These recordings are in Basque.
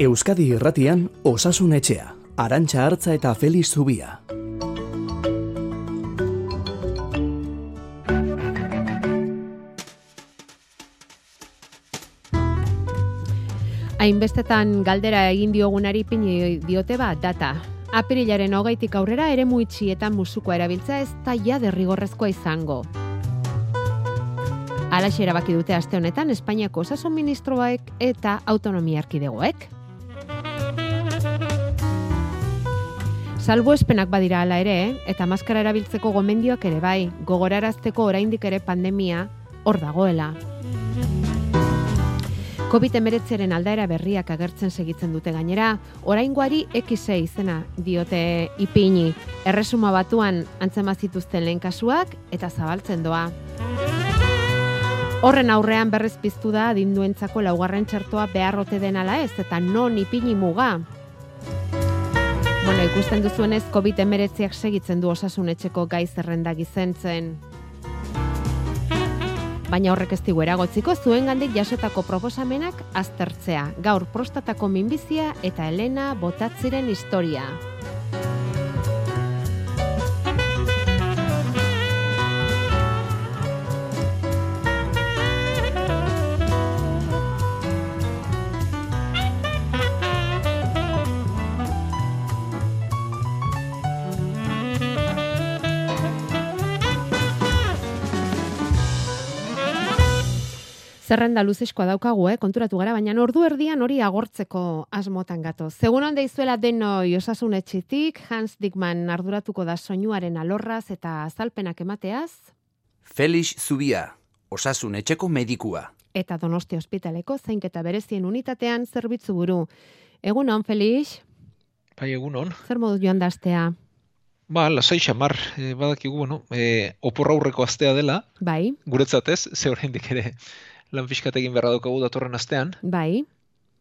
Euskadi Irratian Osasun Etxea, Arantxa Hartza eta Feliz Zubia. Hainbestetan galdera egin diogunari pini diote ba data. Apirilaren hogeitik aurrera ere muitxietan musukoa erabiltza ez da ja derrigorrezkoa izango. Alaxe erabaki dute aste honetan Espainiako osasun ministroak eta autonomia erkidegoek. Salbo espenak badira ala ere, eta maskara erabiltzeko gomendioak ere bai, gogorarazteko oraindik ere pandemia hor dagoela. COVID-19ren aldaera berriak agertzen segitzen dute gainera, oraingoari X6 izena diote ipini, erresuma batuan antzema zituzten lehen kasuak eta zabaltzen doa. Horren aurrean berrez piztu da adinduentzako laugarren txertoa beharrote den ala ez eta non ipini muga. Bueno, ikusten duzuenez COVID-19ak segitzen du osasun etxeko gai zerrenda gizentzen. Baina horrek ez digu eragotziko zuen gandik jasotako proposamenak aztertzea. Gaur prostatako minbizia eta Elena botatziren historia. Zerrenda luzeskoa daukagu, eh? konturatu gara, baina ordu erdian hori agortzeko asmotan gato. Segun handa izuela denoi osasun etxitik, Hans Dickman arduratuko da soinuaren alorraz eta azalpenak emateaz. Felix Zubia, osasun etxeko medikua. Eta donosti ospitaleko zainketa berezien unitatean zerbitzu buru. Egun hon, Felix? Bai, egun hon. Zer modu joan daztea? Ba, lasai xamar, e, badakigu, bueno, e, oporra aurreko astea dela. Bai. Guretzat ez, ze oraindik ere lan egin beharra daukagu datorren astean. Bai.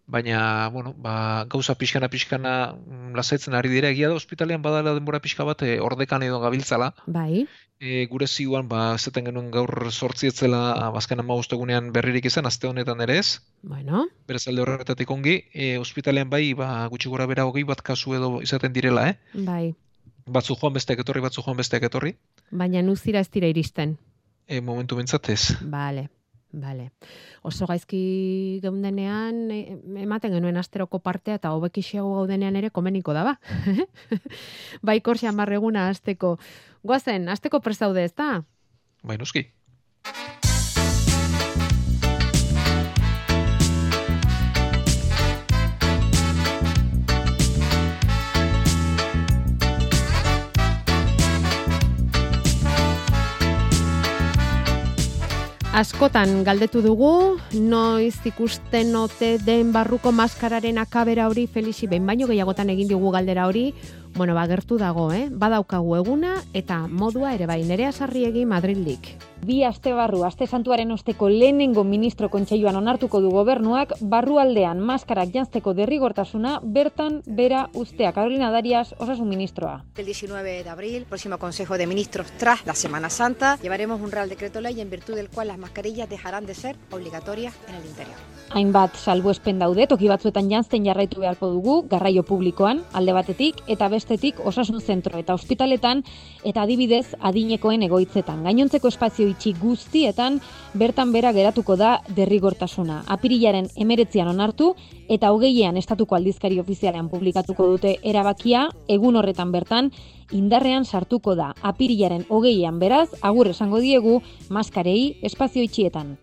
Baina, bueno, ba, gauza pixkana pixkana mm, lasaitzen ari dira egia da ospitalean badala denbora pixka bat e, ordekan edo gabiltzala. Bai. E, gure zioan, ba, zeten genuen gaur sortzietzela bazken ama egunean berririk izan, aste honetan ere ez. Bueno. Beraz alde horretatik ongi, e, ospitalean bai, ba, gutxi gora bera hogei bat kasu edo izaten direla, eh? Bai. Batzu joan besteak etorri, batzu joan besteak etorri. Baina nuzira ez dira iristen. E, momentu bintzatez. Bale. Bale. Oso gaizki geundenean e, ematen genuen asteroko partea eta hobekixiago gaudenean ere komeniko da ba. bai korsia marreguna asteko. Goazen, asteko prestaude ez da? Bai, noski. Askotan galdetu dugu, noiz ikusten ote den barruko maskararen akabera hori Felixi behin baino gehiagotan egin dugu galdera hori, bueno, ba, gertu dago, eh? Badaukagu eguna eta modua ere bai, nerea sarriegi Madrildik. Bi aste barru, aste santuaren osteko lehenengo ministro kontseiluan onartuko du gobernuak, barrualdean maskarak jantzeko derrigortasuna bertan bera ustea. Carolina Darias, osasun ministroa. El 19 de abril, próximo Consejo de Ministros tras la Semana Santa, llevaremos un Real Decreto Ley en virtud del cual las mascarillas dejarán de ser obligatorias en el interior. Hainbat salbuespen daude, toki batzuetan jantzten jarraitu beharko dugu, garraio publikoan, alde batetik, eta bestetik osasun zentro eta ospitaletan, eta adibidez adinekoen egoitzetan. Gainontzeko espazio itxi guztietan, bertan bera geratuko da derrigortasuna. Apirilaren emeretzian onartu, eta hogeian estatuko aldizkari ofizialean publikatuko dute erabakia, egun horretan bertan, indarrean sartuko da. Apirilaren hogeian beraz, agur esango diegu, maskarei espazio itxietan.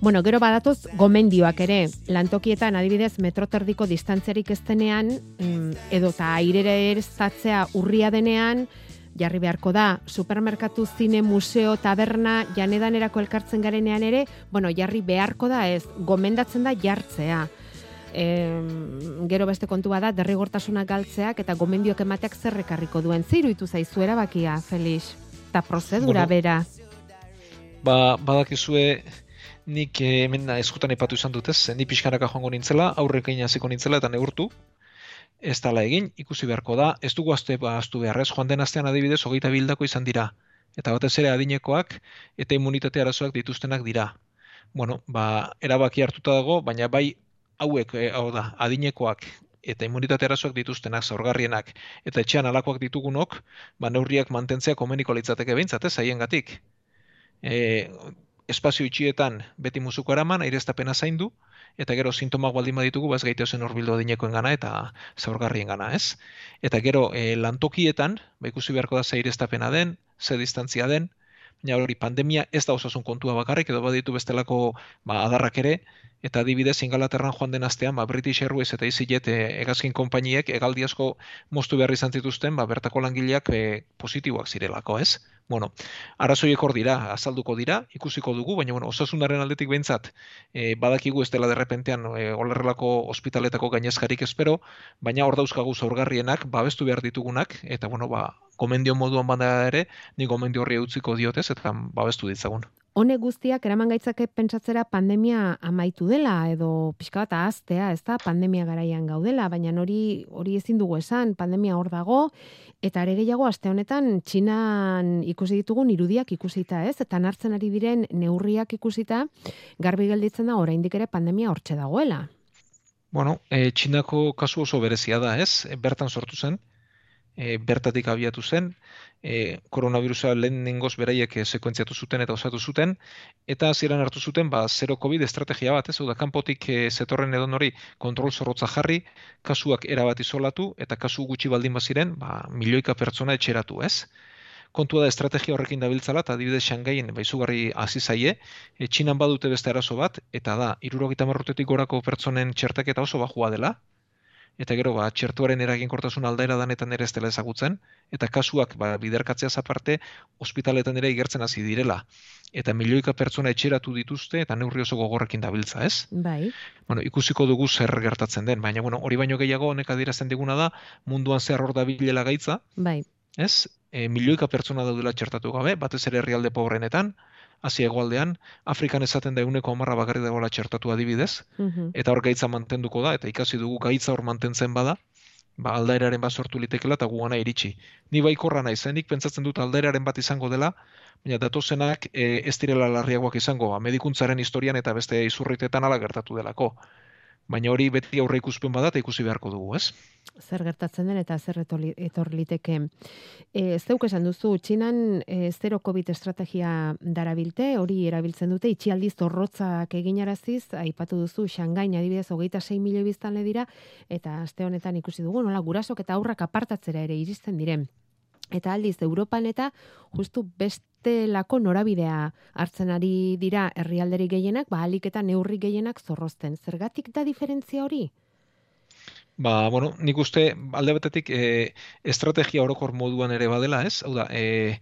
Bueno, gero badatoz gomendioak ere, lantokietan adibidez metroterdiko distantzerik eztenean, mm, edo eta airere erztatzea urria denean, jarri beharko da, supermerkatu, zine, museo, taberna, janedanerako elkartzen garenean ere, bueno, jarri beharko da ez, gomendatzen da jartzea. E, gero beste kontua da, derrigortasunak galtzeak eta gomendioak emateak zerrekarriko duen. Ziru itu zaizu erabakia, Felix? Eta prozedura Bueno. bera. Ba, badakizue nik eh, hemen eskutan epatu izan dutez, ni pixkanaka joango nintzela, aurrekin hasiko nintzela eta neurtu, ez dala egin, ikusi beharko da, ez dugu azte aztu beharrez, joan den astean adibidez, hogeita bildako izan dira. Eta batez ere adinekoak eta immunitate arazoak dituztenak dira. Bueno, ba, erabaki hartuta dago, baina bai hauek, e, hau da, adinekoak eta immunitate arazoak dituztenak, zaurgarrienak, eta etxean alakoak ditugunok, ba, neurriak mantentzea komeniko litzateke behintzat, ez, haien gatik. E, espazio itxietan beti musuko eraman, aireztapena zaindu, eta gero sintomak baldin baditugu, baz gaite zen horbildo adinekoen gana eta zaurgarrien gana, ez? Eta gero e, lantokietan, ba, ikusi beharko da ze aireztapena den, ze distantzia den, Ja, hori pandemia ez da osasun kontua bakarrik edo baditu bestelako ba, adarrak ere eta adibidez Ingalaterran joan den astean ba British Airways eta EasyJet e, egazkin konpainiek egaldi asko moztu behar izan zituzten ba bertako langileak e, positiboak zirelako, ez? Bueno, arazoiek hor dira, azalduko dira, ikusiko dugu, baina bueno, osasunaren aldetik behintzat e, badakigu ez dela derrepentean e, olerrelako ospitaletako gainezkarik espero, baina hor dauzkagu zaurgarrienak, babestu behar ditugunak, eta bueno, ba, gomendio moduan banda ere, ni gomendio horri utziko diotez, eta babestu ditzagun. Hone guztiak eraman gaitzake pentsatzera pandemia amaitu dela edo pixka bat ahaztea, ez da, pandemia garaian gaudela, baina hori hori ezin dugu esan, pandemia hor dago, eta ere gehiago aste honetan Txinan ikusi ditugun irudiak ikusita, ez? Eta hartzen ari diren neurriak ikusita, garbi gelditzen da oraindik ere pandemia hortxe dagoela. Bueno, e, Txinako kasu oso berezia da, ez? Bertan sortu zen, e, bertatik abiatu zen, e, koronavirusa lehen nengoz beraiek e, sekuentziatu zuten eta osatu zuten, eta ziren hartu zuten, ba, zero COVID estrategia bat, ez, da, kanpotik e, zetorren edo nori kontrol zorrotza jarri, kasuak erabat izolatu, eta kasu gutxi baldin baziren, ba, milioika pertsona etxeratu, ez? kontua da estrategia horrekin dabiltzala, eta adibidez Shangaien baizugarri hasi zaie, e, Txinan badute beste arazo bat, eta da, irurogita marrotetik gorako pertsonen txertaketa oso bajua dela, eta gero ba txertuaren eraginkortasun aldaera danetan ere ez dela ezagutzen eta kasuak ba biderkatzeaz aparte ospitaletan ere igertzen hasi direla eta milioika pertsona etxeratu dituzte eta neurri oso gogorrekin dabiltza, ez? Bai. Bueno, ikusiko dugu zer gertatzen den, baina bueno, hori baino gehiago honek adierazten diguna da munduan zer hor dabilela gaitza. Bai. Ez? E, milioika pertsona daudela txertatu gabe, batez ere herrialde pobrenetan, hasi egoaldean, Afrikan esaten da eguneko amarra bakarri dagoela txertatu adibidez, Mhm. eta hor gaitza mantenduko da, eta ikasi dugu gaitza hor mantentzen bada, ba, aldaeraren bat sortu litekela eta gugana iritsi. Ni baikorra nahi zenik, pentsatzen dut aldaeraren bat izango dela, baina datozenak e, ez direla larriagoak izango, ba, medikuntzaren historian eta beste izurritetan ala gertatu delako. Baina hori beti aurre ikuspen bada eta ikusi beharko dugu, ez? zer gertatzen den eta zer etor liteke. E, zeuk esan duzu, Txinan e, zero COVID estrategia darabilte, hori erabiltzen dute, itxialdi zorrotzak eginaraziz, aipatu duzu, Shangain adibidez, hogeita 6 milioi biztanle dira, eta aste honetan ikusi dugu, nola gurasok eta aurrak apartatzera ere iristen diren. Eta aldiz, Europan eta justu bestelako norabidea hartzen ari dira herrialderi gehienak, ba, alik eta neurri gehienak zorrozten. Zergatik da diferentzia hori? Ba, bueno, nik uste alde batetik e, estrategia orokor moduan ere badela, ez? Hau da, e,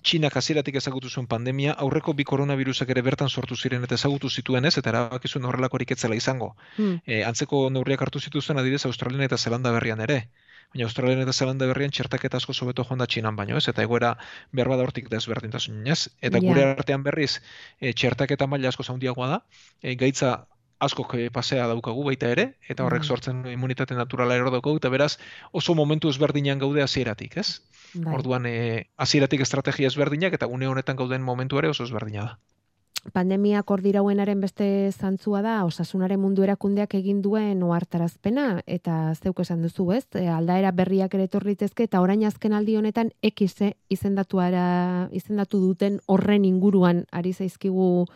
Txinak hasieratik ezagutu zuen pandemia, aurreko bi koronavirusak ere bertan sortu ziren eta ezagutu zituen ez, eta erabaki zuen horrelakorik etzela izango. Hmm. E, antzeko neurriak hartu zituzten adibidez Australian eta Zelanda berrian ere. Baina Australian eta Zelanda berrian txertaketa asko sobeto joan da Txinan baino, ez? Eta egoera behar bada hortik desberdintasun, ez? Eta gure artean berriz, e, txertaketa maila asko zaundiagoa da, e, gaitza asko pasea daukagu baita ere, eta horrek Mhm. sortzen immunitate naturala ero daukagu, eta beraz oso momentu ezberdinan gaude hasieratik, ez? Bai. Orduan, e, hasieratik estrategia ezberdinak, eta une honetan gauden momentu ere oso ezberdina da. Pandemiak hor dirauenaren beste zantzua da, osasunaren mundu erakundeak egin duen ohartarazpena eta zeuk esan duzu, ez? E, aldaera berriak ere etorritezke eta orain azken aldi honetan X izendatuara izendatu duten horren inguruan ari zaizkigu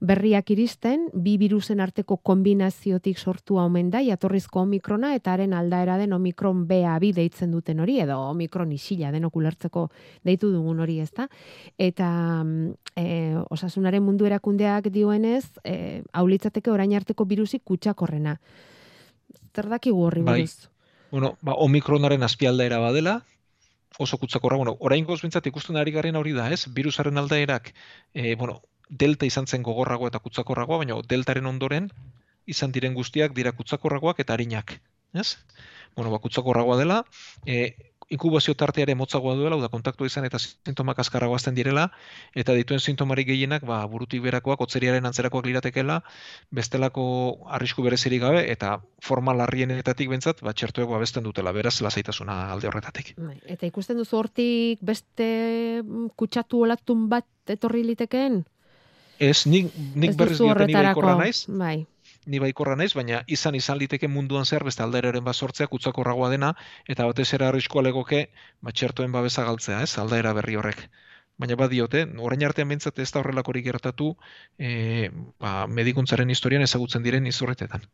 berriak iristen, bi virusen arteko kombinaziotik sortua omen da, jatorrizko omikrona eta haren aldaera den omikron BA2 deitzen duten hori, edo omikron isila denok ulertzeko deitu dugun hori, ezta? Eta mm, e, osasunaren mundu erakundeak dioenez, e, haulitzateke orain arteko virusik kutsakorrena. Zer dakigu horri Bai. buruz? Bueno, ba, omikronaren azpialdaera badela, oso kutsakorra, bueno, orain bintzat ikusten ari garen hori da, ez? Virusaren aldaerak, e, bueno, delta izan zen gogorrago eta kutsakorragoa, baina deltaren ondoren izan diren guztiak dira kutsakorragoak eta arinak, ez? Bueno, ba, kutsakorragoa dela, e, inkubazio tarteare motzagoa duela, da kontaktu izan eta sintomak azkarrago azten direla, eta dituen sintomarik gehienak, ba, burutik berakoak, otzeriaren antzerakoak liratekela, bestelako arrisku berezirik gabe, eta forma larrienetatik bentsat, ba, txertuek babesten dutela, beraz, lasaitasuna alde horretatik. Bai, Eta ikusten duzu hortik beste mm, kutsatu olatun bat etorri litekeen? Ez, nik, nik Ez berriz diote ni baikorra naiz, Bai. ni baikorra naiz, baina izan izan liteke munduan zer beste aldaeraren bat sortzea kutsakorragoa dena, eta batez ere arriskoa legoke, ba, txertoen babesa galtzea, ez, aldaera berri horrek. Baina badiote, orain artean bintzat ez da horrelakorik gertatu e, ba, medikuntzaren historian ezagutzen diren izurretetan.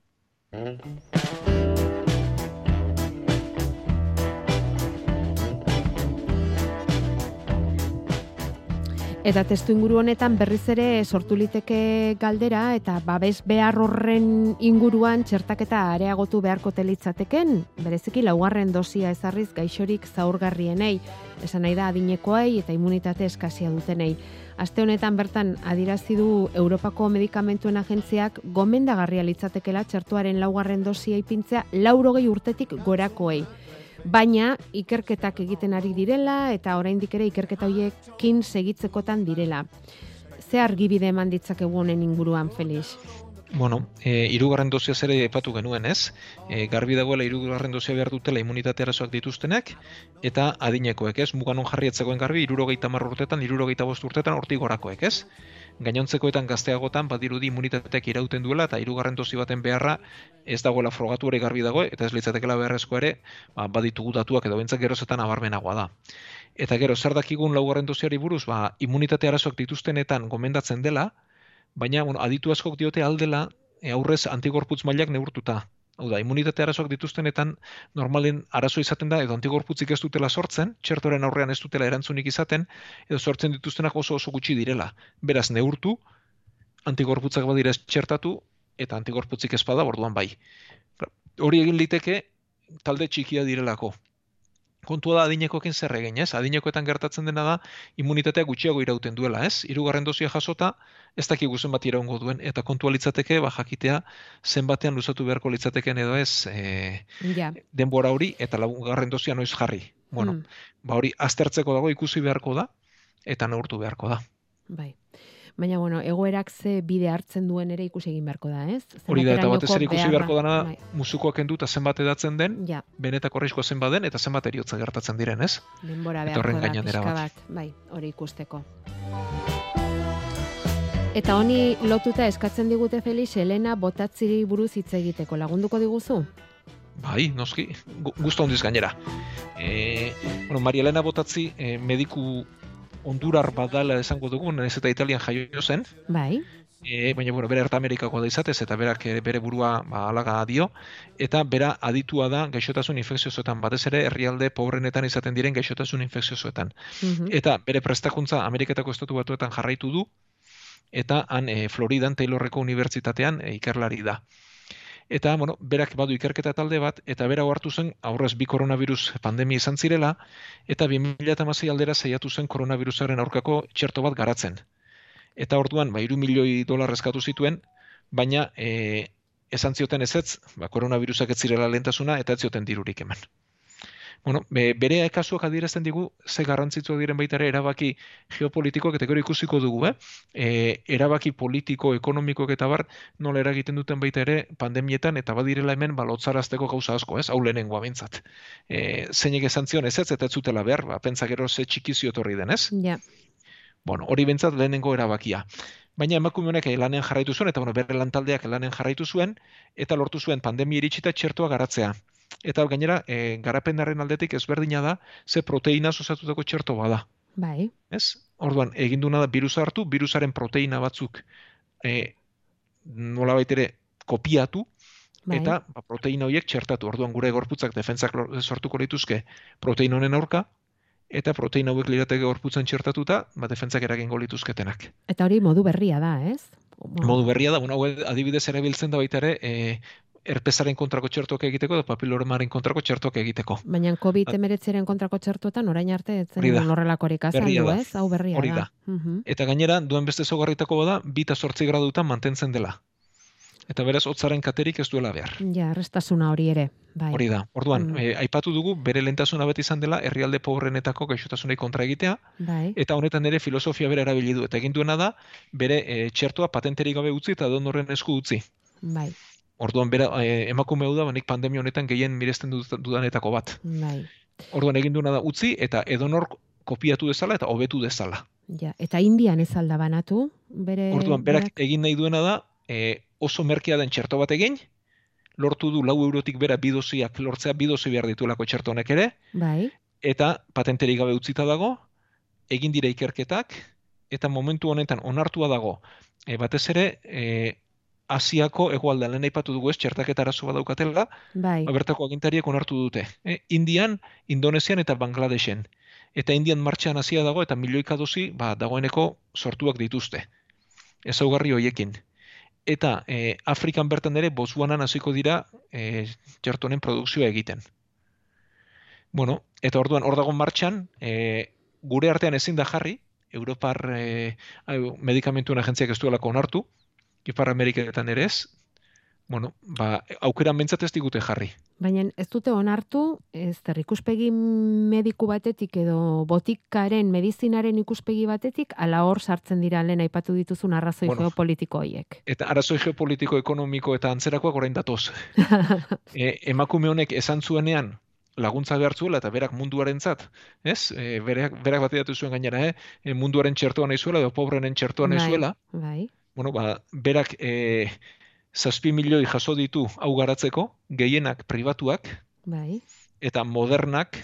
Eta testu inguru honetan berriz ere sortu liteke galdera eta babes behar horren inguruan txertaketa areagotu beharko telitzateken, bereziki laugarren dosia ezarriz gaixorik zaurgarrienei, esan nahi da adinekoei eta immunitate eskasia dutenei. Aste honetan bertan adirazi du Europako Medikamentuen Agentziak gomendagarria litzatekela txertuaren laugarren dosia ipintzea laurogei urtetik gorakoei baina ikerketak egiten ari direla eta oraindik ere ikerketa hoiekin segitzekotan direla. Ze argibide eman ditzakegu honen inguruan, Felix? Bueno, e, irugarren dozia zere epatu genuen, ez? E, garbi dagoela irugarren dozia behar dutela immunitate arazoak dituztenek, eta adinekoek, ez? Muganon jarri etzegoen garbi, irurogeita marrurtetan, irurogeita bost urtetan, hortik gorakoek, ez? gainontzekoetan gazteagotan badirudi immunitateak irauten duela eta hirugarren dosi baten beharra ez dagoela frogatu ere garbi dago eta ez litzatekeela beharrezko ere ba, baditugu datuak edo bentzak gerozetan abarmenagoa da. Eta gero, zer dakigun laugarren dosiari buruz, ba, immunitate arazoak dituztenetan gomendatzen dela, baina bueno, aditu askok diote aldela e, aurrez antigorputz mailak neurtuta. Hau da, immunitate arazoak dituztenetan normalen arazo izaten da, edo antigorputzik ez dutela sortzen, txertoren aurrean ez dutela erantzunik izaten, edo sortzen dituztenak oso oso gutxi direla. Beraz, neurtu, antigorputzak badira ez txertatu, eta antigorputzik ezpada borduan bai. Hori egin liteke, talde txikia direlako kontua da adinekoekin zer egin, ez? Adinekoetan gertatzen dena da immunitatea gutxiago irauten duela, ez? Hirugarren dosia jasota ez dakigu zenbat iraungo duen eta kontua litzateke ba jakitea zenbatean luzatu beharko litzatekeen edo ez e, denbora hori eta laugarren dosia noiz jarri. Bueno, mm. ba hori aztertzeko dago ikusi beharko da eta neurtu beharko da. Bai baina bueno, egoerak ze bide hartzen duen ere ikusi egin beharko da, ez? Hori da, eta batez ere ikusi beharko dana bai. musukoak endu eta zenbat edatzen den, ja. benetako arriskoa zenbat den, eta zenbat eriotza gertatzen diren, ez? Denbora beharko da, pixka bat. bai, hori ikusteko. Eta honi lotuta eskatzen digute Felix, Elena botatziri buruz hitz egiteko, lagunduko diguzu? Bai, noski, guztu hondiz gainera. E, bueno, Maria Elena Botatzi, e, mediku Hondurar badala esango dugu, ez eta Italian jaio zen. Bai. E, baina, bueno, bere Erta Amerikako da izatez, eta berak bere burua ba, alaga dio, eta bera aditua da gaixotasun infekziosoetan, batez ere herrialde pobrenetan izaten diren gaixotasun infekziosoetan. Mm Eta bere prestakuntza Ameriketako estatu batuetan jarraitu du, eta han e, Floridan Taylorreko unibertsitatean e, ikerlari da. Eta, bueno, berak badu ikerketa talde bat, eta bera hartu zen, aurrez bi koronavirus pandemia izan zirela, eta 2008 aldera zeiatu zen koronavirusaren aurkako txerto bat garatzen. Eta orduan, ba, iru milioi dolar eskatu zituen, baina e, esan zioten ez ez, ba, koronavirusak ez zirela lentasuna, eta ez zioten dirurik eman bueno, be, bere kasuak adierazten digu ze garrantzitsuak diren baita ere erabaki geopolitikoak eta gero ikusiko dugu, eh? E, erabaki politiko, ekonomikoak eta bar nola eragiten duten baita ere pandemietan eta badirela hemen balotzarazteko gauza asko, ez? Hau lehenengoa bintzat. E, zeinek esan zion ez ez eta ez zutela behar, ba, pentsa gero ze txikizio etorri den, ez? Ja. Bueno, hori bintzat lehenengo erabakia. Baina emakume honek lanen jarraitu zuen, eta bueno, bere lantaldeak lanen jarraitu zuen, eta lortu zuen pandemia iritsita txertua garatzea. Eta gainera, e, garapenaren aldetik ezberdina da, ze proteina osatutako txerto bada. Bai. Ez? Orduan, egin duna da virusa hartu, virusaren proteina batzuk e, nola baitere kopiatu, bai. eta ba, proteina horiek txertatu. Orduan, gure gorputzak defentzak sortuko lituzke protein honen aurka, eta proteina hauek lirateke gorputzen txertatuta, ba, defentzak eragingo lituzketenak. Eta hori modu berria da, ez? Modu berria da, bueno, adibidez ere biltzen da baita ere, e, erpesaren kontrako txertuak egiteko eta papiloremaren kontrako txertuak egiteko. Baina COVID-19 kontrako txertuetan orain arte ez zen horrelakorik azaldu, ez? Hau berria Hori da. Eta gainera, duen beste zogarritako bada, bita sortzi gradutan mantentzen dela. Eta beraz, hotzaren katerik ez duela behar. Ja, restasuna hori ere. Bai. Hori da. Orduan, mm. eh, aipatu dugu, bere lentasuna beti izan dela, herrialde pobrenetako gaixotasunei kontra egitea, bai. eta honetan ere filosofia bere erabili du. Eta egin duena da, bere e, txertoa patenterik gabe utzi eta donorren esku utzi. Bai. Orduan bera eh, emakume da, banik pandemia honetan gehien miresten dudanetako bat. Bai. Orduan egin duena da utzi eta edonor kopiatu dezala eta hobetu dezala. Ja, eta Indian ez alda banatu, bere Orduan berak egin nahi duena da, e, oso merkia den txerto bat egin, lortu du lau eurotik bera bidosiak lortzea bidozi behar ditulako txerto honek ere, Bai, eta patenterik gabe utzita dago, egin dira ikerketak, eta momentu honetan onartua dago, e, batez ere, e, Asiako egoaldean lehen aipatu dugu ez txertaketa arazo bat daukatela, bai, ba, bertako agintariek onartu dute. E, Indian, Indonesian eta Bangladesen. Eta Indian martxan hasia dago eta milioika dozi ba, dagoeneko sortuak dituzte. Ezaugarri hoiekin. Eta e, Afrikan bertan ere Botswanan hasiko dira e, txerto honen produkzioa egiten. Bueno, eta orduan hor dago martxan, e, gure artean ezin da jarri, Europar e, medikamentuen agentziak ez duelako onartu, Ipar Ameriketan ere ez, bueno, ba, aukera mentzat ez digute jarri. baina ez dute onartu, ez der ikuspegi mediku batetik edo botikaren, medizinaren ikuspegi batetik, ala hor sartzen dira lehen aipatu dituzun arrazoi Bueno. geopolitiko hoiek. Eta arazoi geopolitiko, ekonomiko eta antzerakoak orain datoz. e, emakume honek esan zuenean laguntza behar zuela eta berak munduarentzat, ez? E, berak, berak batidatu zuen gainera, eh? E, munduaren txertoa nahi zuela edo pobrenen txertoa nahi Bai. zuela. Bai, Bueno, ba, berak e, zazpi milioi jaso ditu hau garatzeko, gehienak pribatuak, bai, eta modernak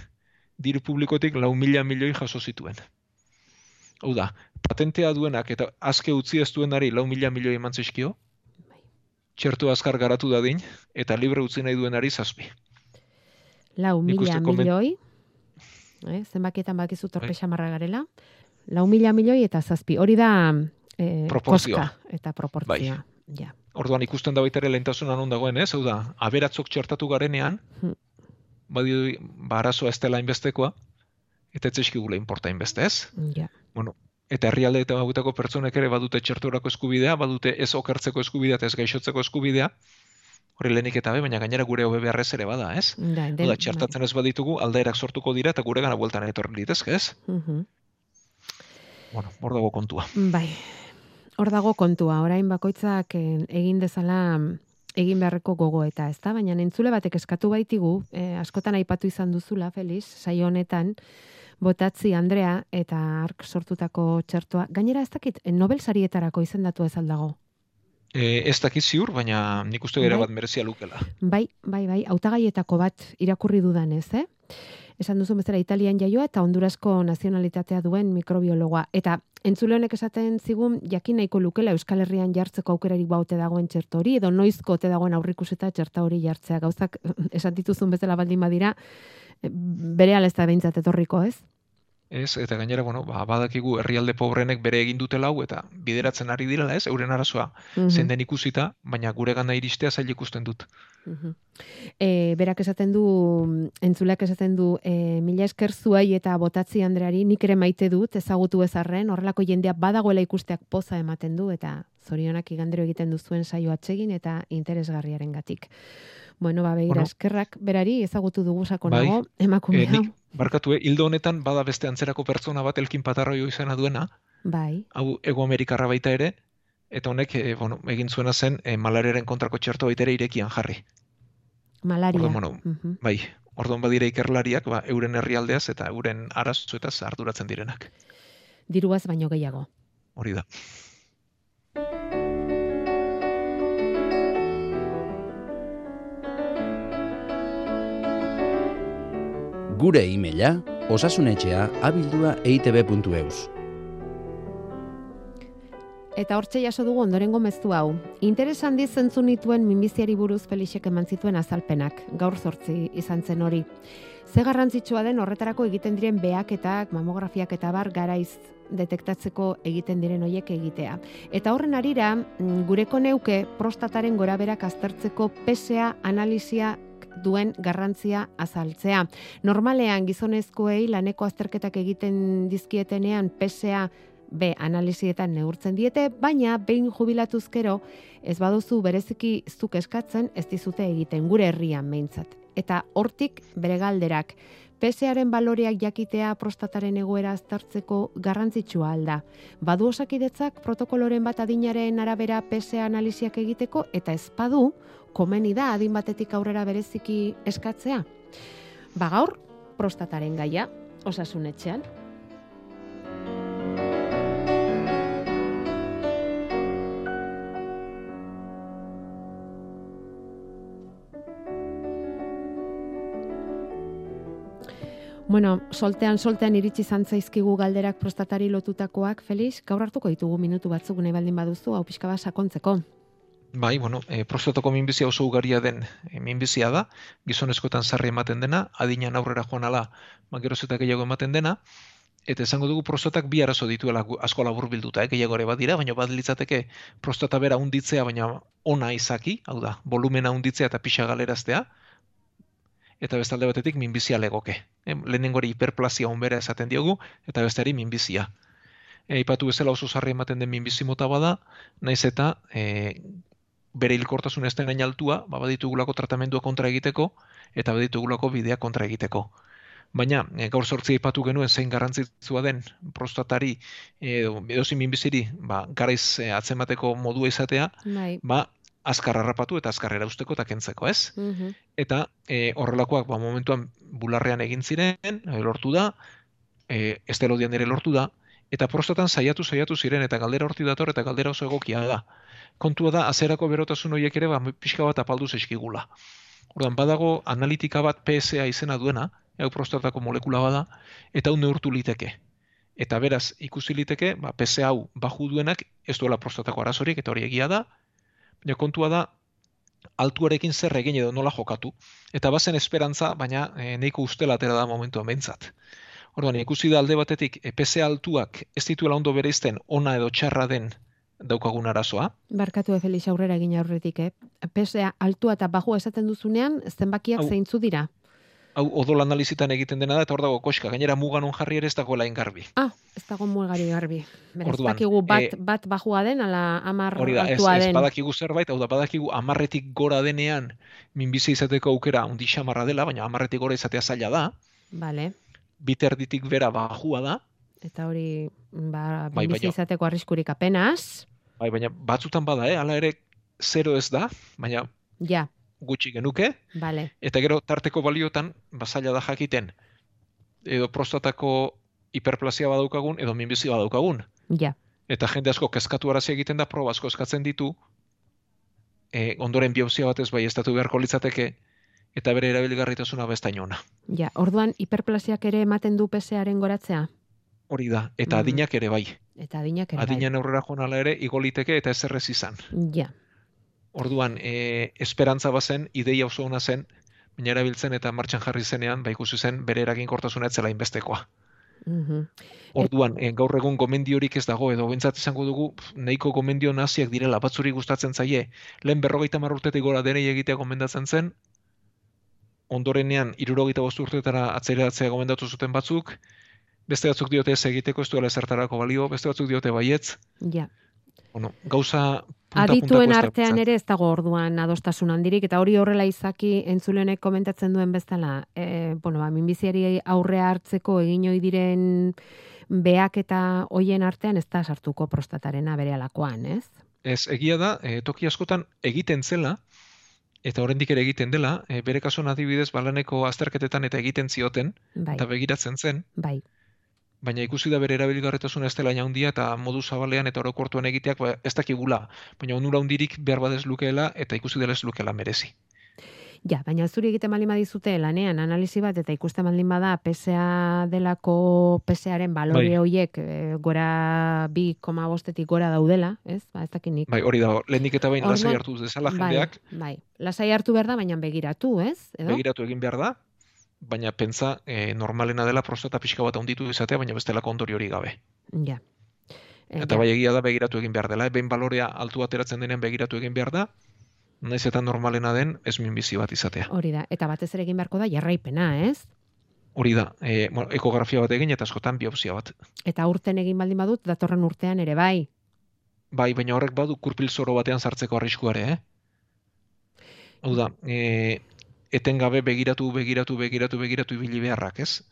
diru publikotik lau mila milioi jaso zituen. Hau da, patentea duenak eta azke utzi ez duenari lau mila milioi eman zizkio, Bai. txertu azkar garatu dadin, eta libre utzi nahi duenari zazpi. lau mila milioi, eh, zenbakietan bakizu torpe Bai. xamarra garela, lau mila milioi eta zazpi, hori da Proportzioa. koska eta proportzioa. Ja. Orduan ikusten da baita ere lehentasuna non dagoen, ez? Hau da, aberatzok txertatu garenean, Hmm. badi, ba, arazoa ez dela inbestekoa, eta ez eskigula inporta inbeste, ez? Ja. Eta herrialde eta hauetako pertsonek ere badute txerturako eskubidea, badute ez okertzeko eskubidea eta ez gaixotzeko eskubidea, hori lehenik eta be, baina gainera gure hobe beharrez ere bada, ez? Da, Hau da, txertatzen ez baditugu, aldaerak sortuko dira eta gure gana bueltan etorri litezke, ez? Bai. Mhm. Bueno, hor dago kontua. Bai, hor dago kontua, orain bakoitzak eh, egin dezala egin beharreko gogo eta ez da, baina entzule batek eskatu baitigu, eh, askotan aipatu izan duzula, Feliz, saio honetan, botatzi Andrea eta ark sortutako txertoa. Gainera ez dakit, eh, Nobel sarietarako izendatu ez aldago. E, ez dakit ziur, baina nik uste gara Bai. bat merezia lukela. Bai, bai, bai, hautagaietako bat irakurri dudanez, eh? Esan duzu bezala Italian jaioa eta Hondurasko nazionalitatea duen mikrobiologoa. Eta entzule honek esaten zigun jakin nahiko lukela Euskal Herrian jartzeko aukerarik baute dagoen txerto hori, edo noizko ote dagoen aurrikuseta txerta hori jartzea. Gauzak esan dituzun bezala baldin badira, bere ez da behintzat etorriko, ez? Ez, eta gainera, bueno, ba, badakigu herrialde pobrenek bere egin dutela hau eta bideratzen ari direla, ez? Euren arazoa Mhm, zein den ikusita, baina gure gana iristea zail ikusten dut. E, berak esaten du, entzuleak esaten du, e, mila esker zuai eta botatzi Andreari, nik ere maite dut, ezagutu ezarren, horrelako jendea badagoela ikusteak poza ematen du, eta zorionak igandero egiten duzuen saio atsegin eta interesgarriaren gatik. Bueno, ba, begira, Bueno. eskerrak berari ezagutu dugu Bai. sakonago, emakume E, hau. nik, barkatu, eh, hildo honetan bada beste antzerako pertsona bat elkin patarroio izena duena, Bai, hau ego amerikarra baita ere, eta honek, e, bueno, egin zuena zen e, malariaren kontrako txerto baita ere irekian jarri. malaria. Orduan, bueno, Mhm. Bai, orduan badira ikerlariak, ba, euren herrialdeaz eta euren arazoetaz arduratzen direnak. Diruaz baino gehiago. Hori da. Gure e-maila osasunetxea abildua eitb.eus. Eta hortxe jaso dugu ondorengo meztu hau. Interes handiz zentzun nituen minbiziari buruz Felixek eman zituen azalpenak, gaur zortzi izan zen hori. Ze garrantzitsua den horretarako egiten diren behaketak, mamografiak eta bar garaiz detektatzeko egiten diren hoiek egitea. Eta horren arira, gureko neuke prostataren goraberak aztertzeko PSA analizia duen garrantzia azaltzea. Normalean gizonezkoei laneko azterketak egiten dizkietenean PSA B analizietan neurtzen diete, baina behin jubilatuz gero ez baduzu bereziki zuk eskatzen ez dizute egiten gure herrian behintzat. Eta hortik bere galderak PSAren baloreak jakitea prostataren egoera aztertzeko garrantzitsua alda. Badu osakidetzak protokoloren bat adinaren arabera PSA analiziak egiteko eta ez badu komeni da adin batetik aurrera bereziki eskatzea. Ba gaur prostataren gaia osasunetxean Bueno, soltean soltean iritsi izan zaizkigu galderak prostatari lotutakoak, Felix, gaur hartuko ditugu minutu batzuk nahi baldin baduzu, hau pixka bat sakontzeko. Bai, bueno, e, prostatako minbizia oso ugaria den e, minbizia da, gizonezkoetan sarri ematen dena, adinean aurrera joan ala, ba, geroz eta gehiago ematen dena, eta esango dugu prostatak bi arazo dituela asko labur bilduta, eh, gehiago ere badira, baina bad litzateke prostata bera unditzea, baina ona izaki, hau da, volumena unditzea eta pixa galeraztea, eta bestalde batetik minbizia legoke. E, lehenengori hiperplazia onbera esaten diogu, eta besteari minbizia. E, ipatu bezala oso sarri ematen den minbizi mota bada, naiz eta e, bere hilkortasun ez den altua, ba, baditugulako tratamendua kontra egiteko, eta baditugulako bidea kontra egiteko. Baina, e, gaur sortzi aipatu genuen zein garrantzitsua den prostatari edo edozein minbiziri, ba, garaiz e, atzemateko modua izatea, Bai. ba, azkar harrapatu eta azkar erausteko eta kentzeko, ez? Mhm. Eta e, horrelakoak ba, momentuan bularrean egin ziren, e, lortu da, e, estelodian ere lortu da, eta prostatan saiatu saiatu ziren eta galdera horti dator eta galdera oso egokia da. Kontua da, azerako berotasun horiek ere ba, pixka bat apaldu zaizkigula. Ordan badago analitika bat PSA izena duena, hau prostatako molekula bada, eta hau neurtu liteke. Eta beraz, ikusi liteke, ba, PSA hau baju duenak ez duela prostatako arazorik, eta hori egia da, baina kontua da, altuarekin zer egin edo nola jokatu. Eta bazen esperantza, baina e, nahiko ustela atera da momentuan behintzat. Orduan, ikusi da alde batetik, e, PSA altuak ez dituela ondo bereizten ona edo txarra den daukagun arazoa. Barkatu e, Felix aurrera egin aurretik, eh? Pesea altua eta bajua esaten duzunean, zenbakiak Hau. zeintzu dira. Hau odol analizitan egiten dena da, eta hor dago koska, gainera mugan on jarri ere ez dagoela ingarbi. Ah, ez dago muegari garbi. Beraz, Orduan, dakigu bat, eh, bat bajua den, ala amar Hori da, ez, altua ez den. badakigu zerbait, hau da, badakigu amarretik gora denean minbizi izateko aukera undi xamarra dela, baina amarretik gora izatea zaila da, Vale. biterditik bera bajua da, Eta hori, ba, Bai, baina- izateko arriskurik apenas. bai, baina batzutan bada, eh? hala ere zero ez da, baina Ja, gutxi genuke, vale. eta gero tarteko baliotan, bazaila da jakiten, edo prostatako hiperplazia badaukagun, edo minbizi badaukagun. Ja, Eta jende asko kezkatu arazi egiten da, proba asko eskatzen ditu, e, ondoren biopsia batez bai estatu beharko litzateke, eta bere erabilgarritasuna bestain ona. ja. Orduan, hiperplasiak ere ematen du pesearen goratzea? Hori da, eta Mhm. adinak ere bai. Eta adinak ere bai. Adinean aurrera joan ala ere, igoliteke eta ez errez izan. Ja, Orduan, e, esperantza bazen, ideia oso ona zen, baina erabiltzen eta martxan jarri zenean, ba ikusi zen bere eraginkortasuna ez zela inbestekoa. mhm. Orduan, e, gaur egun gomendiorik ez dago, edo bentsat izango dugu, nahiko gomendio naziak direla, batzuri gustatzen zaie, lehen berrogeita mar urtetik gora denei egitea gomendatzen zen, ondorenean, irurogeita bost urtetara atzeratzea gomendatu zuten batzuk, beste batzuk diote ez egiteko ez duela ezertarako balio, beste batzuk diote baietz, ja. Bueno, gauza punta Adituen da artean ere ez dago orduan adostasun handirik, eta hori horrela izaki entzulenek komentatzen duen bezala, e, bueno, ba, minbiziari aurrea hartzeko egin ohi diren beak eta hoien artean ez da sartuko prostatarena bere alakoan, ez? Ez, egia da, e, toki askotan egiten zela, eta oraindik ere egiten dela, e, bere kasuan adibidez balaneko azterketetan eta egiten zioten, Bai, eta begiratzen zen, bai, baina ikusi da bere erabilgarritasuna ez dela handia eta modu zabalean eta orokortuan egiteak ba, ez dakigula, baina onura hundirik behar badez lukeela eta ikusi dela ez lukeela merezi. Ja, baina zuri egiten baldin badizute lanean analisi bat eta ikusten baldin bada PSA delako PSAren balore Bai. hoiek e, gora 2,5etik gora daudela, ez? Ba, ez dakit nik. Bai, hori da, lehenik eta behin lasai hartu dezala jendeak, Bai, bai. Lasai hartu behar da, baina begiratu, ez? Edo? begiratu egin behar da, baina pentsa e, normalena dela prostata pixka bat handitu izatea, baina bestelako ondorio hori gabe. Ja. E, Eta ja. bai egia da begiratu egin behar dela, eh? behin balorea altu ateratzen denean begiratu egin behar da, naiz eta normalena den ez minbizi bat izatea. Hori da, eta batez ere egin beharko da jarraipena, ez? Hori da, e, bueno, ekografia bat egin eta askotan biopsia bat. Eta urten egin baldin badut, datorren urtean ere bai. Bai, baina horrek badu kurpil zoro batean sartzeko arriskuare, eh? Hau da, e, etengabe begiratu, begiratu, begiratu, begiratu ibili beharrak, ez?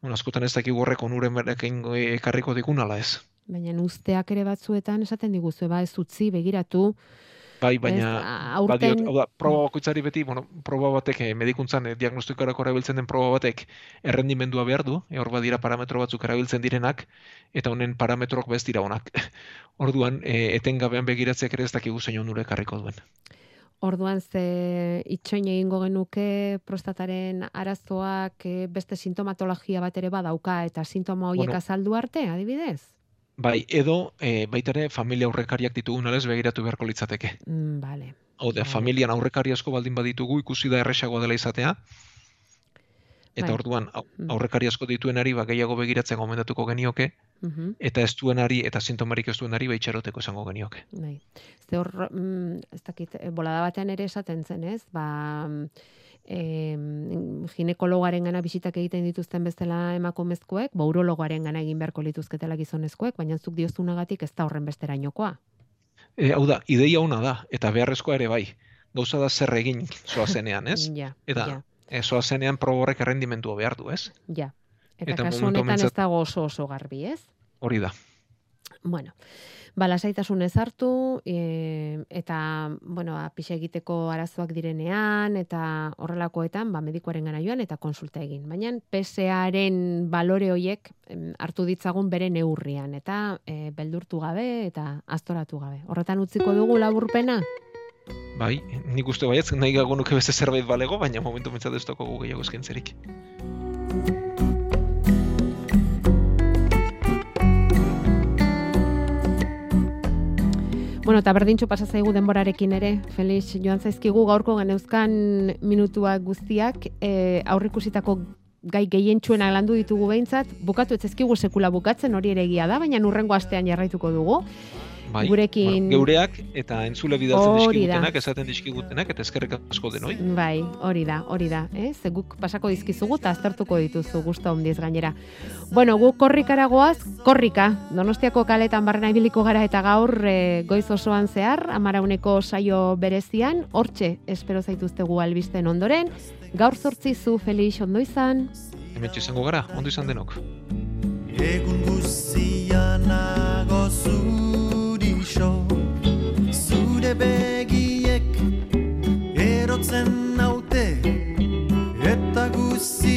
Bueno, askotan ez dakigu horrek onuren ekarriko digun ala ez. Baina usteak ere batzuetan esaten diguzu, ba, ez utzi, begiratu. Bai, baina ez, aurten, badiot, hau da, proba bakoitzari beti, bueno, proba batek, eh, medikuntzan eh, diagnostikarako erabiltzen den proba batek errendimendua behar du, eh, hor badira parametro batzuk erabiltzen direnak, eta honen parametrok bez dira onak. Orduan, eh, etengabean begiratzeak ere ez dakigu zein onure ekarriko duen. Orduan ze itxoin egingo genuke prostataren arazoak eh, beste sintomatologia bat ere badauka eta sintoma horiek Bueno. azaldu arte, adibidez? Bai, edo e, baita ere familia aurrekariak ditugun alez begiratu beharko litzateke. Mm, vale. Hau da, familian aurrekari asko baldin baditugu ikusi da erresagoa dela izatea. Eta Bai. orduan Mm. aurrekari asko dituenari ba gehiago begiratzen gomendatuko genioke Mhm. eta ez duenari eta sintomarik ez duenari ba itxaroteko esango genioke. Bai. Ze hor, mm, ez dakit, eh, bolada batean ere esaten zen, ez? Ba, mm, em, ginekologaren gana bisitak egiten dituzten bezala emakumezkoek, ba, urologoaren gana egin beharko lituzketela gizonezkoek, baina zuk diozunagatik ez da horren besterainokoa. E, hau da, ideia ona da eta beharrezkoa ere bai. Gauza da zer egin zoazenean, ez? Ja, Eta ja, E, zoazenean proba horrek errendimentua behar du, ez? ja. Eta, Eta kasu honetan ez honentzat- dago oso oso garbi, ez? Hori da. Bueno, ba, lasaitasunez hartu, e, eta, bueno, pixa egiteko arazoak direnean, eta horrelakoetan, ba, medikuaren gana joan, eta konsulta egin. Baina, PSA-aren balore hoiek hartu ditzagun bere neurrian, eta e, beldurtu gabe, eta aztoratu gabe. Horretan utziko dugu laburpena? Bai, nik uste baietz, nahi gago nuke beste zerbait balego, baina momentu mintzat ez daukagu gehiago eskentzerik. Bueno, eta berdintxo pasa zaigu denborarekin ere, Felix, joan zaizkigu gaurko geneuzkan minutuak guztiak, e, aurrikusitako gai gehientsuena landu ditugu behintzat, bukatu ez sekula bukatzen, hori ere egia da, baina urrengo astean jarraituko dugu. Bai, Gurekin- bueno, geureak eta entzule bidaltzen Hori da. dizkigutenak, esaten dizkigutenak, eta eskerrik asko denoi. Bai, hori da, hori da, eh? Ze guk pasako dizkizugu eta aztertuko dituzu gusta hondiz gainera. Bueno, guk korrikara goaz, korrika. Donostiako kaletan barrena ibiliko gara eta gaur e, goiz osoan zehar, amarauneko saio berezian, hortxe espero zaituztegu albisten ondoren. Gaur zortzi zu, Felix, ondo izan. Hemen izango gara, ondo izan denok. Egun guztian begiek erotzen naute eta guzi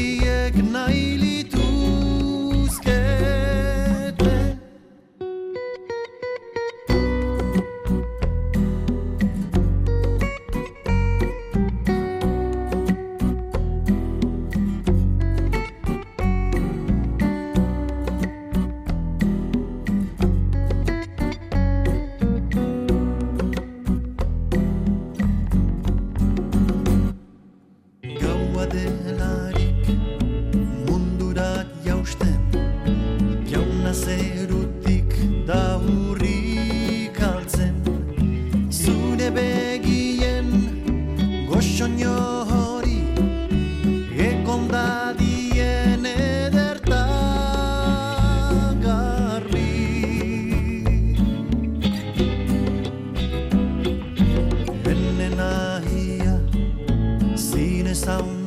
coração.